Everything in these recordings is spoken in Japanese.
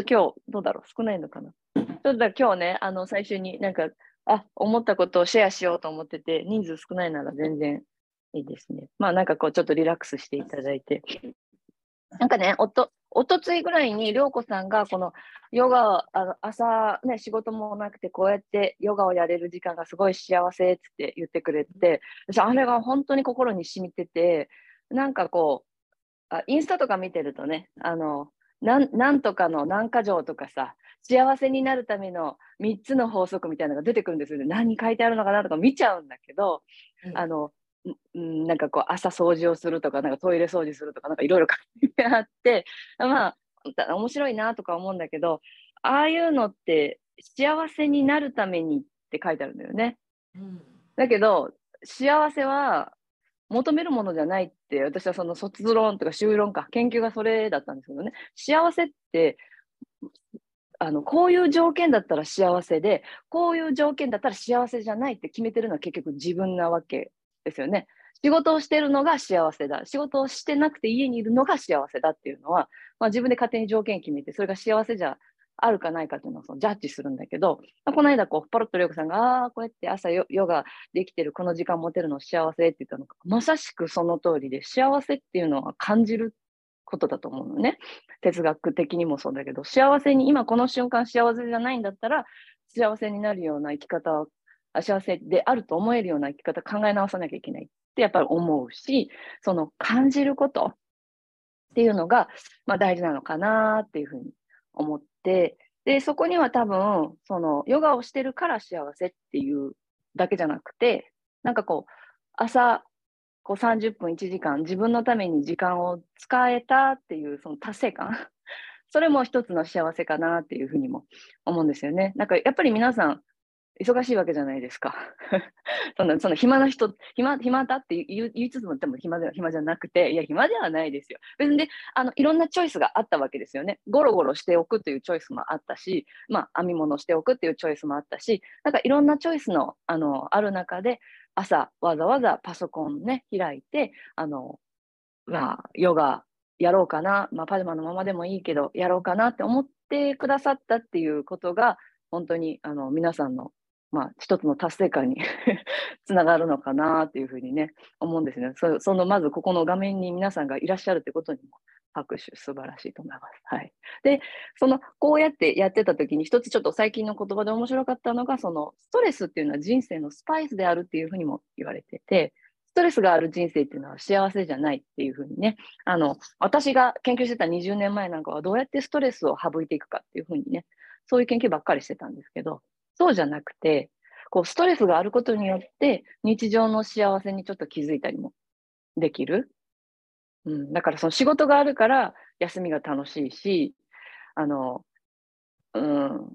っと今日、どうだろう？少ないのかな？ちょっと今日ね、あの、最初になんか、あ、思ったことをシェアしようと思ってて、人数少ないなら全然いいですね。まあなんかこう、ちょっとリラックスしていただいて。なんかね、おと、おとついぐらいに、りょうこさんが、このヨガ、あの朝、ね、仕事もなくて、こうやってヨガをやれる時間がすごい幸せって言ってくれて、私、あれが本当に心に染みてて、なんかこう、あインスタとか見てるとね、あの、なんなんとかの何か条とかさ、幸せになるための3つの法則みたいなのが出てくるんですよね。何書いてあるのかなとか見ちゃうんだけど、うん、あの、んなんかこう朝掃除をするとか、なんかトイレ掃除するとか、なんかいろいろ書いてあって、まあ、面白いなとか思うんだけど、ああいうのって幸せになるためにって書いてあるんだよね。うん、だけど、幸せは求めるものじゃないって、私はその卒論とか修論か、研究がそれだったんですけどね、幸せって、あのこういう条件だったら幸せで、こういう条件だったら幸せじゃないって決めてるのは結局自分なわけですよね。仕事をしてるのが幸せだ。仕事をしてなくて家にいるのが幸せだっていうのは、まあ、自分で勝手に条件決めて、それが幸せじゃあるかないかっていうのをそのジャッジするんだけど、まあ、この間こう、ポロッとりょうこさんが、ああ、こうやって朝ヨガできてる、この時間持てるの幸せって言ったのが、まさしくその通りで、幸せっていうのは感じることだと思うのね。哲学的にもそうだけど、幸せに、今この瞬間幸せじゃないんだったら、幸せになるような生き方を、幸せであると思えるような生き方考え直さなきゃいけないってやっぱり思うし、その感じることっていうのが、まあ、大事なのかなっていうふうに思って、で、そこには多分、その、ヨガをしてるから幸せっていうだけじゃなくて、なんかこう、朝、こう30分1時間、自分のために時間を使えたっていう、その達成感。それも一つの幸せかなっていうふうにも思うんですよね。なんかやっぱり皆さん、忙しいわけじゃないですか。そのその暇な人、暇暇だって言いつつもでも暇では暇じゃなくて、いや、暇ではないですよ。別にあのいろんなチョイスがあったわけですよね。ゴロゴロしておくというチョイスもあったし、まあ、編み物しておくっていうチョイスもあったし、なんかいろんなチョイスのあのある中で、朝わざわざパソコンね、開いて、あの、まあ、ヨガやろうかな、まあ、パジャマのままでもいいけど、やろうかなって思ってくださったっていうことが、本当にあの皆さんのまあ、一つの達成感に つながるのかなっていうふうにね、思うんですね。そその、まずここの画面に皆さんがいらっしゃるってことにも拍手、素晴らしいと思います。はい。で、その、こうやってやってた時に、一つちょっと最近の言葉で面白かったのが、その、ストレスっていうのは人生のスパイスであるっていうふうにも言われてて、ストレスがある人生っていうのは幸せじゃないっていうふうにね、あの、私が研究してた20年前なんかはどうやってストレスを省いていくかっていうふうにね、そういう研究ばっかりしてたんですけど、そうじゃなくて、こうストレスがあることによって日常の幸せにちょっと気づいたりもできる。うん、だからその仕事があるから休みが楽しいし、あの、うん、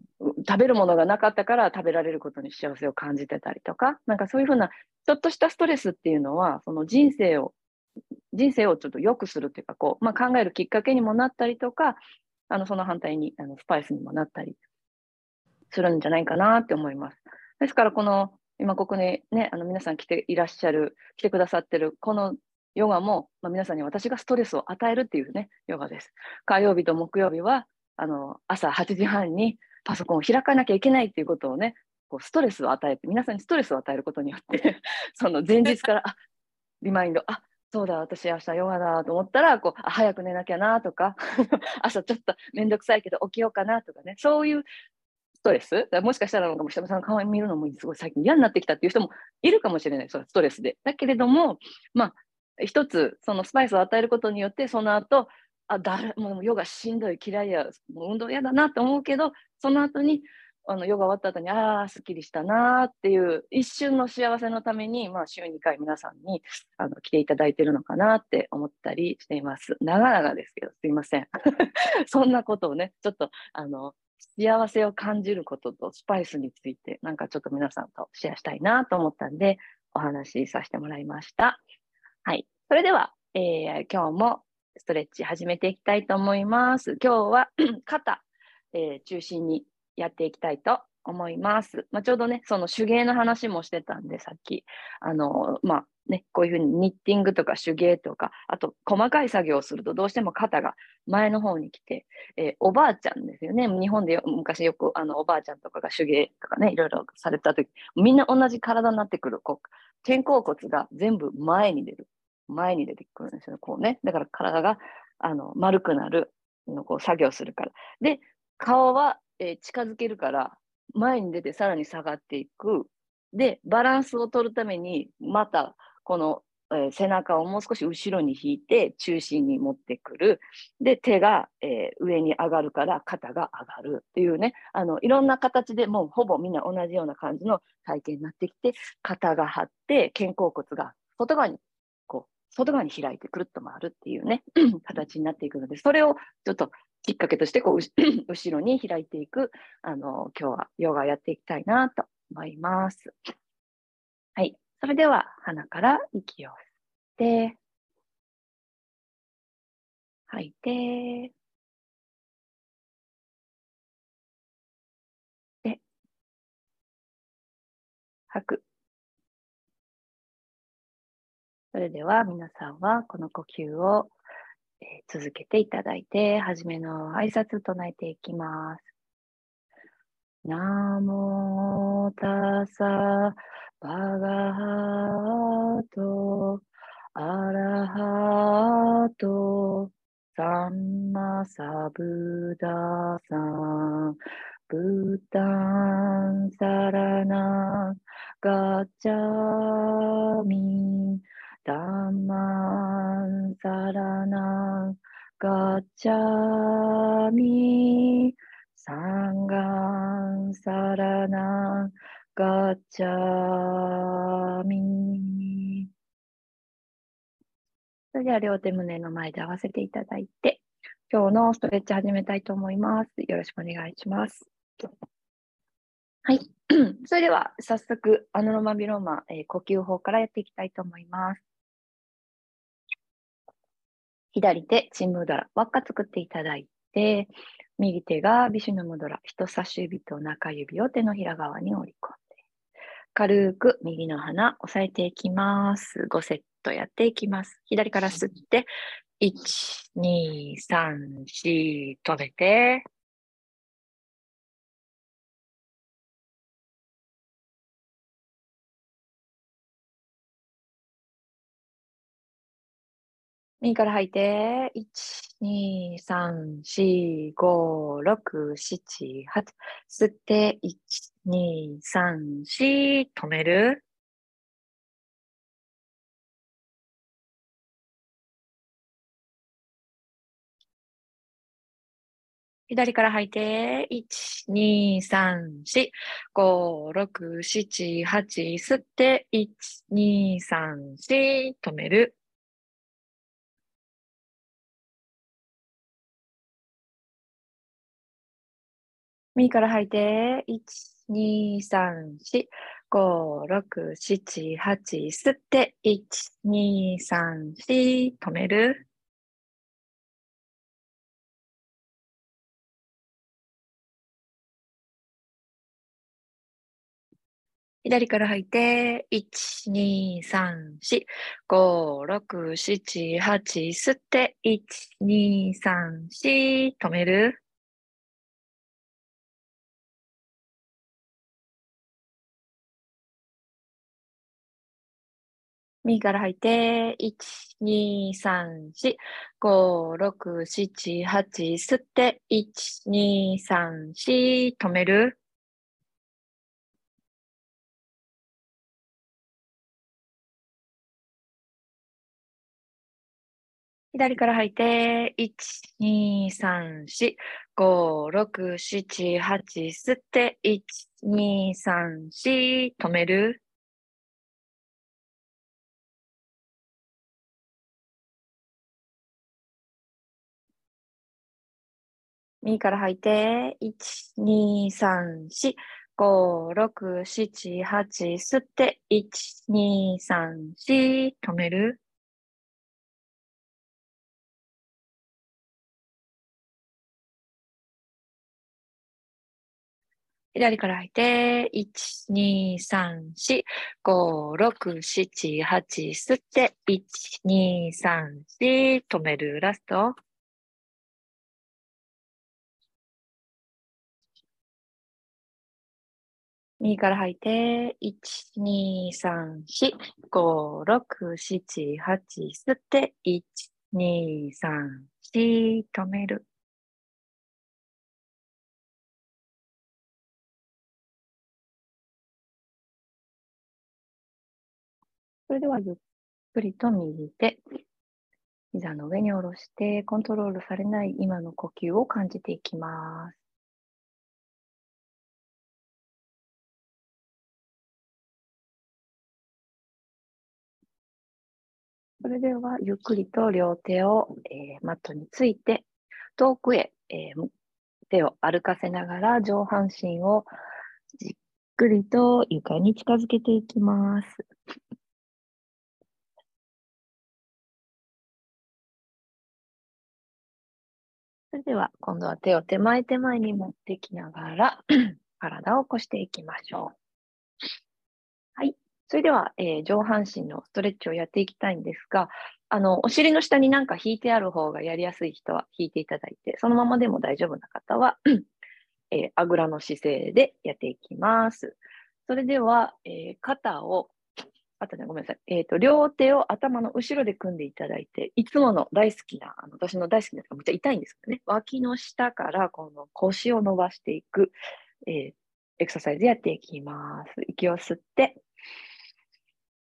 食べるものがなかったから食べられることに幸せを感じてたりとか、なんかそういうふうなちょっとしたストレスっていうのは、その人生を、人生をちょっと良くするっていうか、こう、まあ、考えるきっかけにもなったりとか、あの、その反対に、あの、スパイスにもなったりするんじゃないかなって思います。ですから、この、今ここにね、あの皆さん来ていらっしゃる、来てくださってる、このヨガも、まあ、皆さんに私がストレスを与えるっていうね、ヨガです。火曜日と木曜日は、あの、朝8時半にパソコンを開かなきゃいけないっていうことをね、こうストレスを与えて、皆さんにストレスを与えることによって その前日から、あ、リマインド、あ、そうだ、私明日ヨガだと思ったら、こう、あ早く寝なきゃなとか 朝ちょっとめんどくさいけど起きようかなとかね、そういうストレス？もしかしたら、も下さんの顔見るのもすごい最近嫌になってきたっていう人もいるかもしれない、そのストレスで。だけれども、まあ、一つ、そのスパイスを与えることによって、その後、あ、だもうヨガしんどい、嫌いや、もう運動嫌だなって思うけど、その後に、あのヨガ終わった後に、ああ、すっきりしたなっていう一瞬の幸せのために、まあ、週2回皆さんにあの来ていただいてるのかなって思ったりしています。長々ですけど、すいません。そんなことをね、ちょっとあの幸せを感じることとスパイスについて、なんかちょっと皆さんとシェアしたいなと思ったんで、お話しさせてもらいました。はい。それでは、えー、今日もストレッチ始めていきたいと思います。今日は 肩、えー、中心にやっていきたいと思います。まあ、ちょうどね、その手芸の話もしてたんで、さっき。あの、まあね、こういうふうにニッティングとか手芸とか、あと細かい作業をするとどうしても肩が前の方に来て、えーおばあちゃんですよね。日本で昔よくあのおばあちゃんとかが手芸とかね、いろいろされた時、みんな同じ体になってくる。こう肩甲骨が全部前に出る。前に出てくるんですよね。こうね。だから体があの丸くなるのこう作業するから。で、顔は、えー近づけるから、前に出てさらに下がっていく。で、バランスを取るために、またこの、えー背中をもう少し後ろに引いて中心に持ってくる。で、手が、えー上に上がるから肩が上がるっていうね、あのいろんな形でもうほぼみんな同じような感じの体験になってきて、肩が張って肩甲骨が外側にこう外側に開いてくるっと回るっていうね 形になっていくので、それをちょっときっかけとしてこう 後ろに開いていくあの今日はヨガをやっていきたいなと思います。はい、それでは鼻から息を吸って、吐いて、で、吐く。それでは皆さんはこの呼吸を、続けていただいて、はじめの挨拶唱えていきます。ナモタサバガハトアラハトサンマサブダサンブタンサラナガチャミンダンマンサラナガチャミサンガンサラナガチャミそれでは両手胸の前で合わせていただいて、今日のストレッチ始めたいと思います。よろしくお願いします。はい。それでは早速、アノロマビローマ、えー呼吸法からやっていきたいと思います。左手、チンムドラ、輪っか作っていただいて、右手がビシュヌムドラ、人差し指と中指を手のひら側に折り込んで、軽く右の鼻、押さえていきます。5セットやっていきます。左から吸って、1、2、3、4、止めて、右から吐いて、1、2、3、4、5、6、7、8。吸って、1、2、3、4、止める。左から吐いて、1、2、3、4、5、6、7、8。吸って、1、2、3、4、止める。右から吐いて、1、2、3、4、5、6、7、8。吸って、1、2、3、4、止める。左から吐いて、1、2、3、4、5、6、7、8。吸って、1、2、3、4、止める。右から吐いて、1、2、3、4、5、6、7、8。吸って、1、2、3、4、止める。左から吐いて、1、2、3、4、5、6、7、8。吸って、1、2、3、4、止める。右から吐いて、1、2、3、4、5、6、7、8。吸って、1、2、3、4、止める？左から吐いて、1、2、3、4、5、6、7、8、吸って、1、2、3、4、止める、ラスト。右から吐いて、1、2、3、4、5、6、7、8、吸って、1、2、3、4、止める。それではゆっくりと右手、膝の上に下ろして、コントロールされない今の呼吸を感じていきます。それでは、ゆっくりと両手を、えー、マットについて、遠くへ、えー、手を歩かせながら上半身をじっくりと床に近づけていきます。それでは、今度は手を手前手前に持ってきながら 体を起こしていきましょう。それでは、えー、上半身のストレッチをやっていきたいんですが、あの、お尻の下になんか引いてある方がやりやすい人は引いていただいて、そのままでも大丈夫な方はえー、あぐらの姿勢でやっていきます。それでは、えー、肩をあとね、ごめんなさい。えっ、と、両手を頭の後ろで組んでいただいて、いつもの大好きな、あの私の大好きなめっちゃ痛いんですけどね、脇の下からこの腰を伸ばしていく、え、エクササイズやっていきます。息を吸って、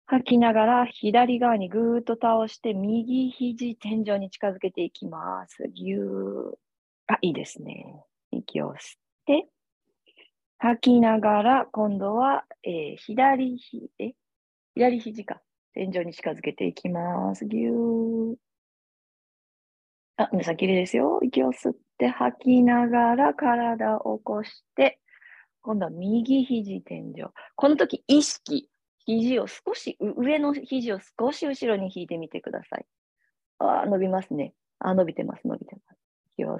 吐きながら左側にぐーっと倒して、右肘天井に近づけていきます。ぎゅー。あ、いいですね。息を吸って、吐きながら、今度は、えー、左ひ、え？左肘か。天井に近づけていきます。ぎゅー。あ、皆さん綺麗ですよ。息を吸って吐きながら体を起こして、今度は右肘天井。この時意識、肘を少し、上の肘を少し後ろに引いてみてください。あ、伸びますね。あ、伸びてます、伸びてます。息を吸っ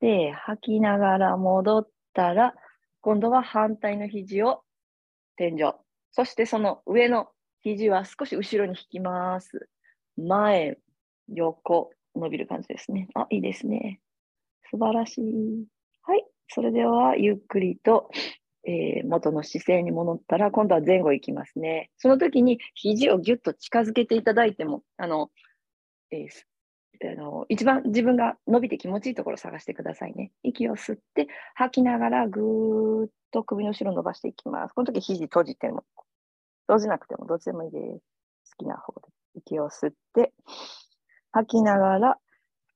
て、吐きながら戻ったら、今度は反対の肘を天井。そしてその上の肘は少し後ろに引きます。前、横、伸びる感じですね。あ、いいですね。素晴らしい。はい。それでは、ゆっくりと、えー、元の姿勢に戻ったら、今度は前後いきますね。その時に肘をぎゅっと近づけていただいても、あの、えー、あの一番自分が伸びて気持ちいいところを探してくださいね。息を吸って、吐きながらぐーっと首の後ろ伸ばしていきます。この時肘閉じても閉じなくてもどっちでもいいです。好きな方で。息を吸って、吐きながら、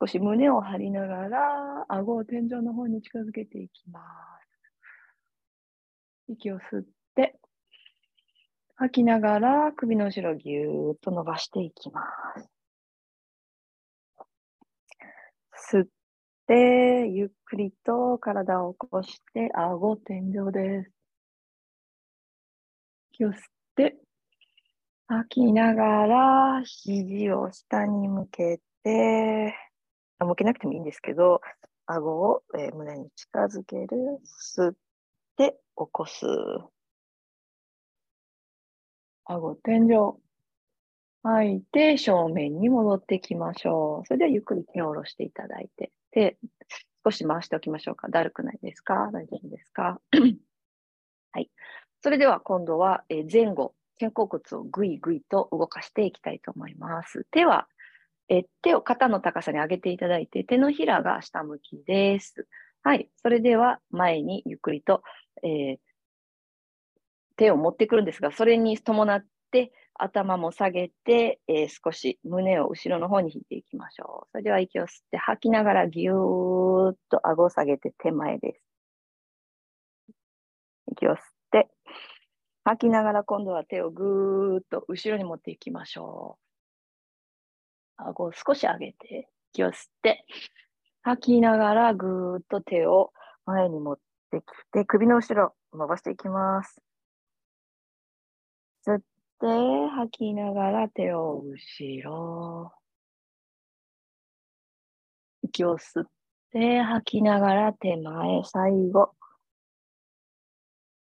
少し胸を張りながら、顎を天井の方に近づけていきます。息を吸って、吐きながら首の後ろぎゅーっと伸ばしていきます。吸って、ゆっくりと体を起こして、顎天井です。息を吸って、吐きながら、肘を下に向けて、向けなくてもいいんですけど、顎を、え、胸に近づける。吸って起こす。顎天井。吐いて正面に戻ってきましょう。それではゆっくり手を下ろしていただいて。で、少し回しておきましょうか。だるくないですか？大丈夫ですか？はい。それでは今度は前後、肩甲骨をぐいぐいと動かしていきたいと思います。手はえ手を肩の高さに上げていただいて、手のひらが下向きです。はい。それでは前にゆっくりと、えー、手を持ってくるんですが、それに伴って頭も下げて、えー、少し胸を後ろの方に引いていきましょう。それでは息を吸って吐きながらぎゅーっと顎を下げて手前です。息を吸って、吐きながら今度は手をぐーっと後ろに持っていきましょう。顎を少し上げて、息を吸って、吐きながらぐーっと手を前に持ってきて、首の後ろ伸ばしていきます。吸って、吐きながら手を後ろ。息を吸って、吐きながら手前、最後。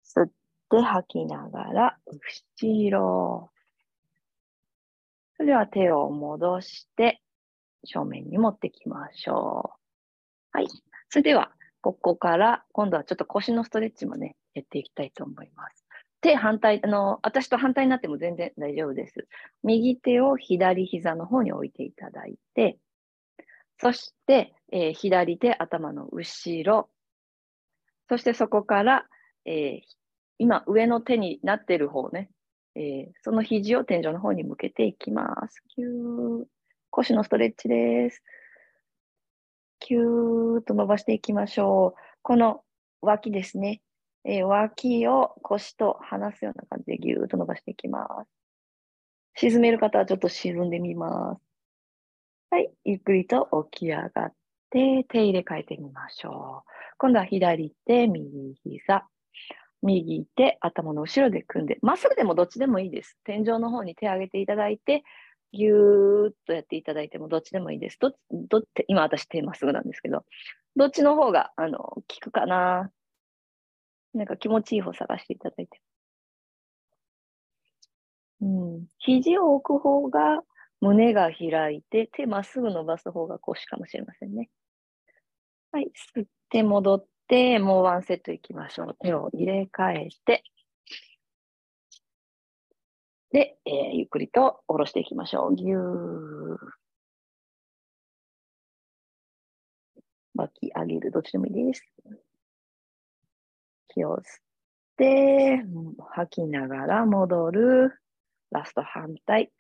吸って吐きながら、後ろ。それでは手を戻して、正面に持ってきましょう。はい。それでは、ここから今度はちょっと腰のストレッチもね、やっていきたいと思います。手反対、あの、私と反対になっても全然大丈夫です。右手を左膝の方に置いていただいて、そして、えー、左手頭の後ろ、そしてそこから、えー、今上の手になっている方ね、えー、その肘を天井の方に向けていきます。キュー。腰のストレッチです。キューッと伸ばしていきましょう。この脇ですね。えー、脇を腰と離すような感じでギューッと伸ばしていきます。沈める方はちょっと沈んでみます。はい。ゆっくりと起き上がって、手入れ替えてみましょう。今度は左手、右膝。右手、頭の後ろで組んで、まっすぐでもどっちでもいいです。天井の方に手を上げていただいて、ぎゅーっとやっていただいてもどっちでもいいです。どどって今私手まっすぐなんですけど、どっちの方があの効くかななんか気持ちいい方探していただいて。うん、肘を置く方が胸が開いて、手まっすぐ伸ばす方が腰かもしれませんね。はい、吸って戻って、もうワンセットいきましょう。手を入れ替えて、で、えー、ゆっくりと下ろしていきましょう。ぎゅー。巻き上げる。どっちでもいいです。気を吸って、吐きながら戻る。ラスト反対。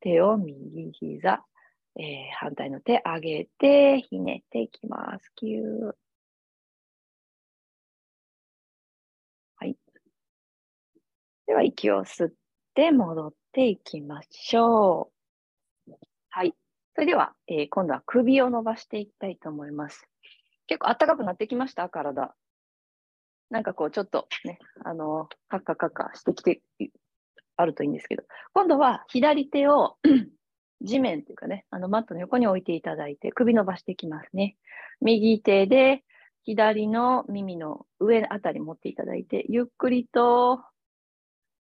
手を右膝。えー、反対の手上げて、ひねっていきます。ぎゅー。はい。では、息を吸って、って戻っていきましょう。はい。それでは、えー、今度は首を伸ばしていきたいと思います。結構暖かくなってきました？体。なんかこう、ちょっとね、あの、カッカカッカしてきて、あるといいんですけど、今度は左手を地面というかね、あのマットの横に置いていただいて、首伸ばしていきますね。右手で左の耳の上あたり持っていただいて、ゆっくりと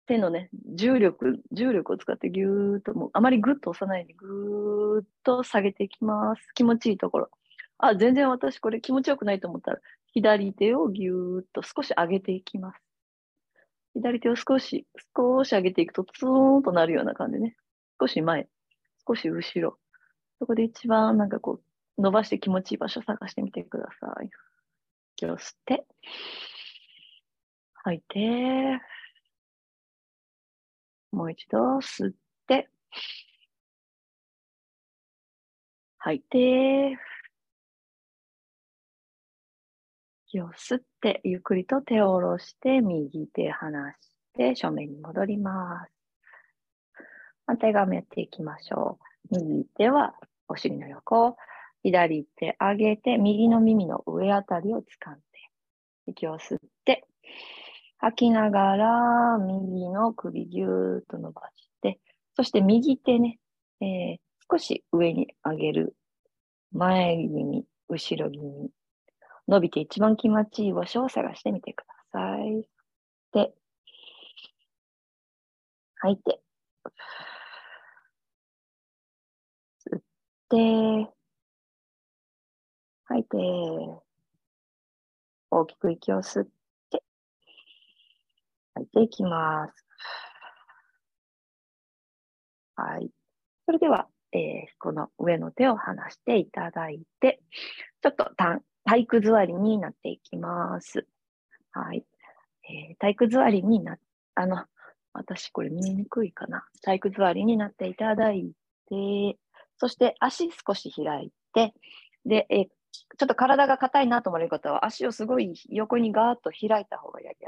手のね、重力、重力を使ってぎゅーっと、もうあまりグッと押さないでぐーっと下げていきます。気持ちいいところ。あ、全然私これ気持ちよくないと思ったら、左手をぎゅーっと少し上げていきます。左手を少し、少し上げていくとツーンとなるような感じね。少し前、少し後ろ。そこで一番なんかこう、伸ばして気持ちいい場所探してみてください。息を吸って、吐いて、もう一度吸って、吐いて、息を吸って、ゆっくりと手を下ろして、右手離して、正面に戻ります。反対側もやっていきましょう。右手はお尻の横、左手上げて、右の耳の上あたりを掴んで、息を吸って、吐きながら、右の首ぎゅーっと伸ばして、そして右手ね、えー、少し上に上げる。前気味、後ろ気味。伸びて一番気持ちいい場所を探してみてください。で、吐いて。吸って、吐いて、大きく息を吸って、吐いていきます。はい。それでは、えー、この上の手を離していただいて、ちょっと体育座りになっていきます。はい。えー、体育座りにな、あの、私これ見にくいかな。体育座りになっていただいて、そして足少し開いて、で、えー、ちょっと体が硬いなと思われる方は、足をすごい横にガーッと開いた方がやり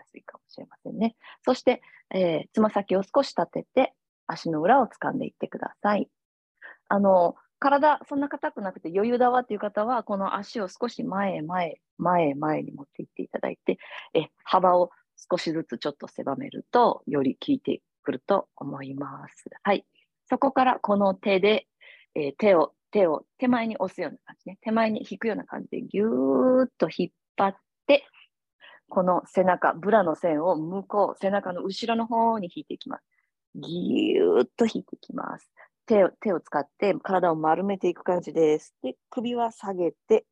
しれませんね。そして、えー、つま先を少し立てて、足の裏を掴んでいってください。あの、体、そんな硬くなくて余裕だわっていう方は、この足を少し前へ前へ、前へ前に持っていっていただいて、え幅を少しずつちょっと狭めると、より効いてくると思います。はい。そこからこの手で、えー、手を手を手前に押すような感じね。手前に引くような感じでぎゅーっと引っ張っ、この背中、ブラの線を向こう、背中の後ろの方に引いていきます。ぎゅーっと引いていきます。手を手を使って体を丸めていく感じです。で、首は下げて、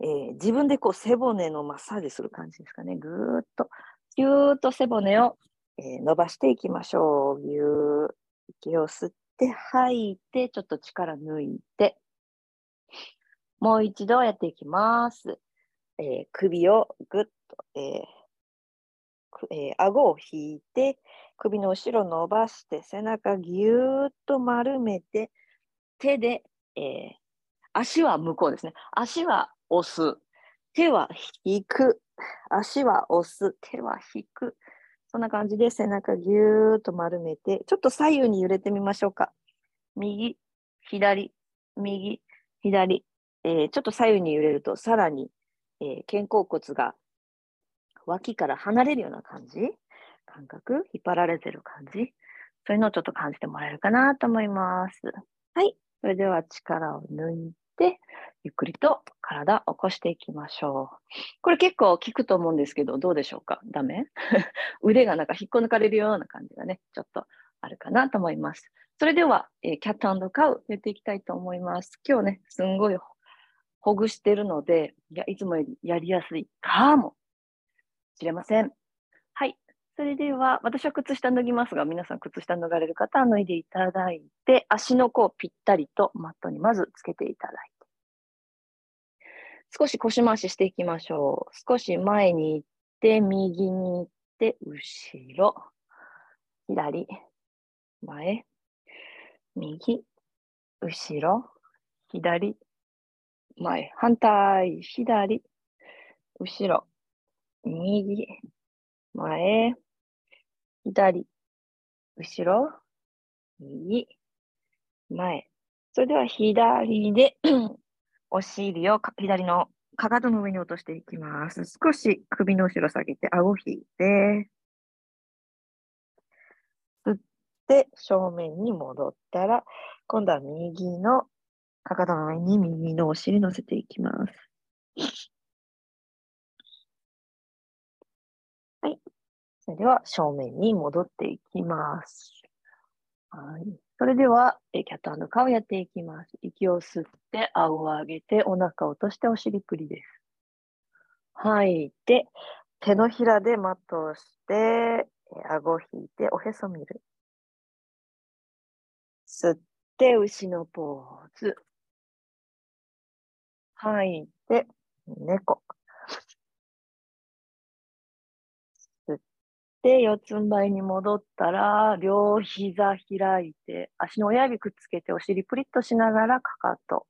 えー、自分でこう背骨のマッサージする感じですかね。ぐーっと、ぎゅーっと背骨を、えー、伸ばしていきましょう。ぎゅー。息を吸って吐いて、ちょっと力抜いて、もう一度やっていきます。えー、首をぐっと、えーえー、顎を引いて、首の後ろ伸ばして、背中ぎゅーっと丸めて、手で、えー、足は向こうですね。足は押す。手は引く。足は押す。手は引く。そんな感じで背中ぎゅーっと丸めて、ちょっと左右に揺れてみましょうか。右、左、右、左。えー、ちょっと左右に揺れると、さらに、えー、肩甲骨が脇から離れるような感じ？感覚？引っ張られてる感じ？そういうのをちょっと感じてもらえるかなと思います。はい。それでは力を抜いて、ゆっくりと体を起こしていきましょう。これ結構効くと思うんですけど、どうでしょうか？ダメ？腕がなんか引っこ抜かれるような感じがね、ちょっとあるかなと思います。それでは、えー、キャットカウやっていきたいと思います。今日ね、すんごいほぐしてるので、いやいつもよりやりやすいかも。しれません。はい。それでは、私は靴下脱ぎますが、皆さん靴下脱がれる方は脱いでいただいて、足の甲をぴったりとマットにまずつけていただいて、少し腰回ししていきましょう。少し前に行って、右に行って、後ろ、左、前、右、後ろ、左、前、反対、左、後ろ、右、前、左、後ろ、右、前。それでは左で お尻を左のかかとの上に落としていきます。少し首の後ろ下げて、顎引いて、吸って正面に戻ったら、今度は右のかかとの上に右のお尻乗せていきます。はい。それでは正面に戻っていきます。はい。それでは、えキャットカウやっていきます。息を吸って、顎を上げて、お腹を落としてお尻プリです。吐いて、手のひらでマットをして、顎を引いて、おへそ見る。吸って、牛のポーズ。吐いて、猫。吸って、四つん這いに戻ったら、両膝開いて、足の親指くっつけて、お尻プリッとしながら、かかと。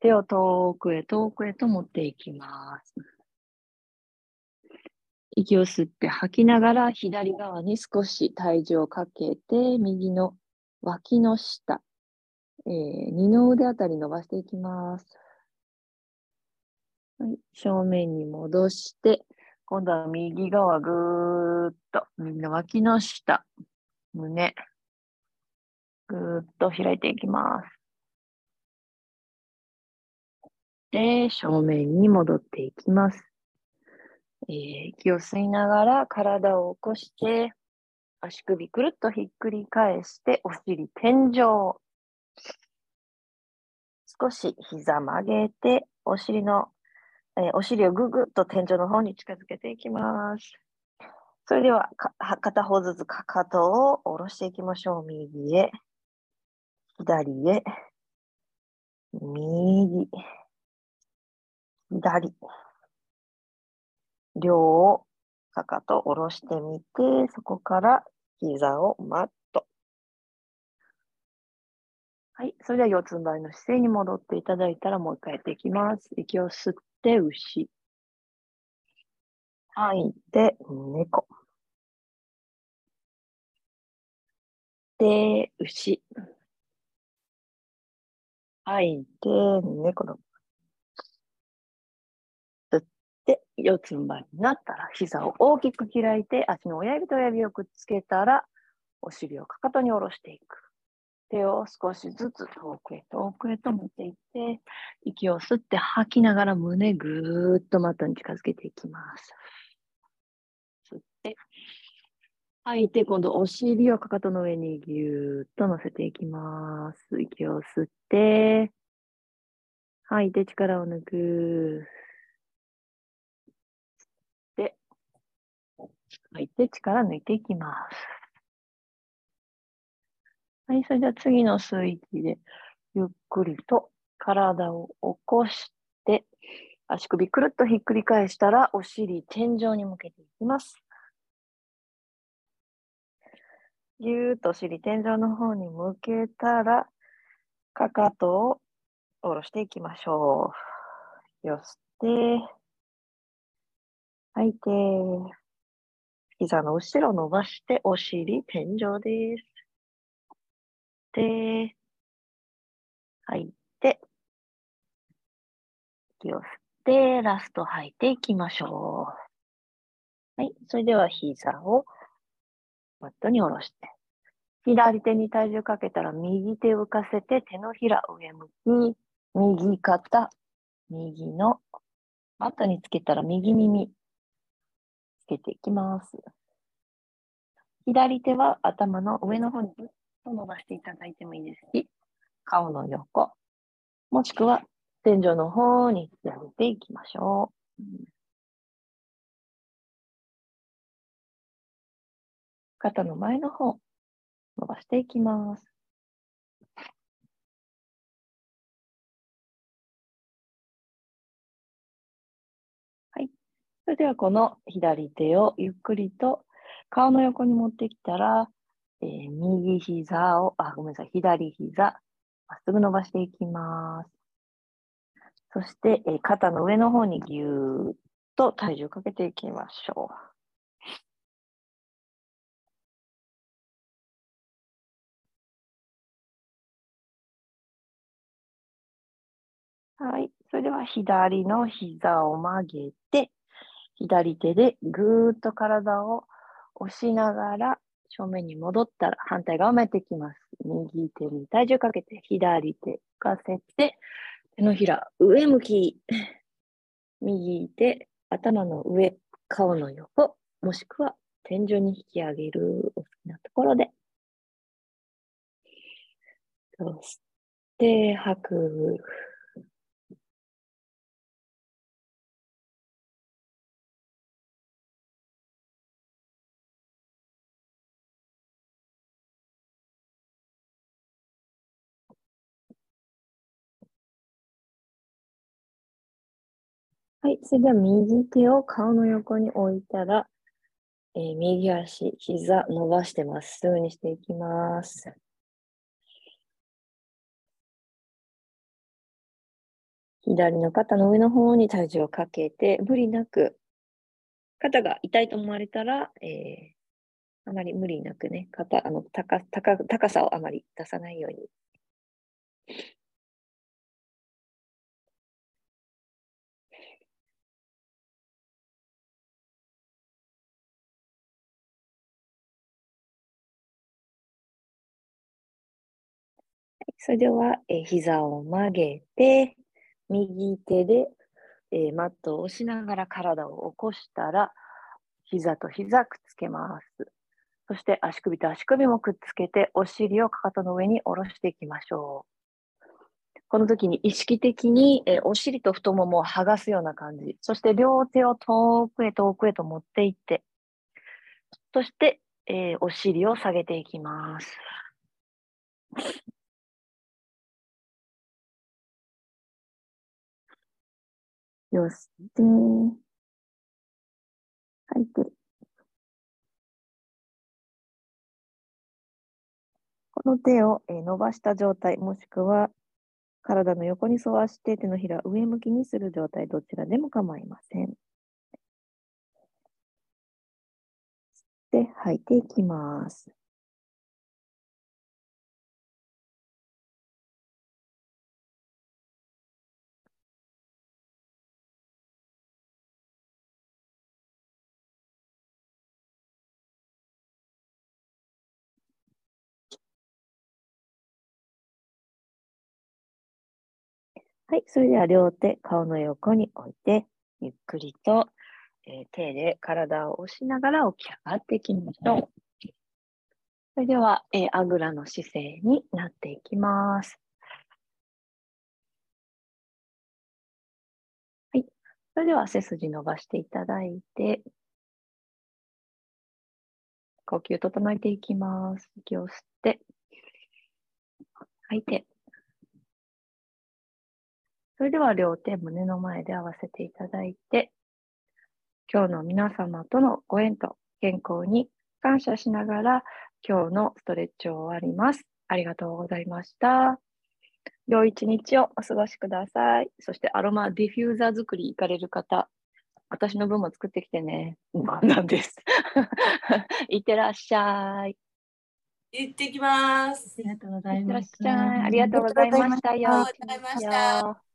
手を遠くへ遠くへと持っていきます。息を吸って吐きながら左側に少し体重をかけて右の脇の下、えー、二の腕あたり伸ばしていきます。はい、正面に戻して、今度は右側ぐーっと、右の脇の下、胸、ぐーっと開いていきます。で、正面に戻っていきます。えー、息を吸いながら体を起こして、足首くるっとひっくり返して、お尻天井。少し膝曲げて、お尻のえー、お尻をぐぐっと天井の方に近づけていきます。それでは、片方ずつかかとを下ろしていきましょう。右へ、左へ、右、左。両かかと下ろしてみて、そこから膝をマット。はい。それでは四つん這いの姿勢に戻っていただいたらもう一回やっていきます。息を吸って、牛。吐いて猫。で、牛。吐いて猫の。吸って四つん這いになったら膝を大きく開いて足の親指と親指をくっつけたらお尻をかかとに下ろしていく。手を少しずつ遠くへ遠くへと持っていって、息を吸って吐きながら胸ぐーっとマットに近づけていきます。吸って、吐いて、今度お尻をかかとの上にぎゅーっと乗せていきます。息を吸って、吐いて力を抜く。で、吐いて力抜いていきます。はい、それでは次のスイッチで、ゆっくりと体を起こして、足首くるっとひっくり返したら、お尻天井に向けていきます。ぎゅーっとお尻天井の方に向けたら、かかとを下ろしていきましょう。よして、吐いて、膝の後ろ伸ばして、お尻天井です。て、吐いて、息を吸って、ラスト吐いていきましょう。はい。それでは膝をマットに下ろして、左手に体重かけたら右手を浮かせて手のひら上向き、右肩、右のマットにつけたら右耳つけていきます。左手は頭の上の方にと伸ばしていただいてもいいですし、顔の横、もしくは天井の方にやっていきましょう。肩の前の方、伸ばしていきます。はい。それではこの左手をゆっくりと顔の横に持ってきたら、えー、右膝を、あ、ごめんなさい、左膝、まっすぐ伸ばしていきます。そして、えー、肩の上の方にぎゅーっと体重をかけていきましょう。はい。それでは左の膝を曲げて、左手でぐーっと体を押しながら正面に戻ったら反対側を向いていきます。右手に体重かけて、左手浮かせて、手のひら上向き。右手、頭の上、顔の横、もしくは天井に引き上げるお好きなところで。そして、吐く。はい。それでは右手を顔の横に置いたら、えー、右足、膝伸ばしてまっすぐにしていきます。左の肩の上の方に体重をかけて、無理なく、肩が痛いと思われたら、えー、あまり無理なくね、肩、あの高高高さをあまり出さないようにそれでは、え、膝を曲げて、右手で、え、マットを押しながら体を起こしたら、膝と膝くっつけます。そして足首と足首もくっつけて、お尻をかかとの上に下ろしていきましょう。この時に意識的に、え、お尻と太ももを剥がすような感じ。そして両手を遠くへ遠くへと持っていって、そして、えー、お尻を下げていきます。よして、吐いて。この手を伸ばした状態、もしくは体の横に沿わして手のひら上向きにする状態、どちらでも構いません。で、吐いていきます。はい、それでは両手、顔の横に置いて、ゆっくりと、えー、手で体を押しながら起き上がっていきましょう。それでは、えー、あぐらの姿勢になっていきます。はい。それでは背筋伸ばしていただいて、呼吸整えていきます。息を吸って、吐いて。それでは両手胸の前で合わせていただいて、今日の皆様とのご縁と健康に感謝しながら今日のストレッチを終わります。ありがとうございました。良い一日をお過ごしください。そしてアロマディフューザー作り行かれる方、私の分も作ってきてね。なんです。いってらっしゃい。行ってきます。ありがとうございました。ありがとうございましたよ。ありがとうございました。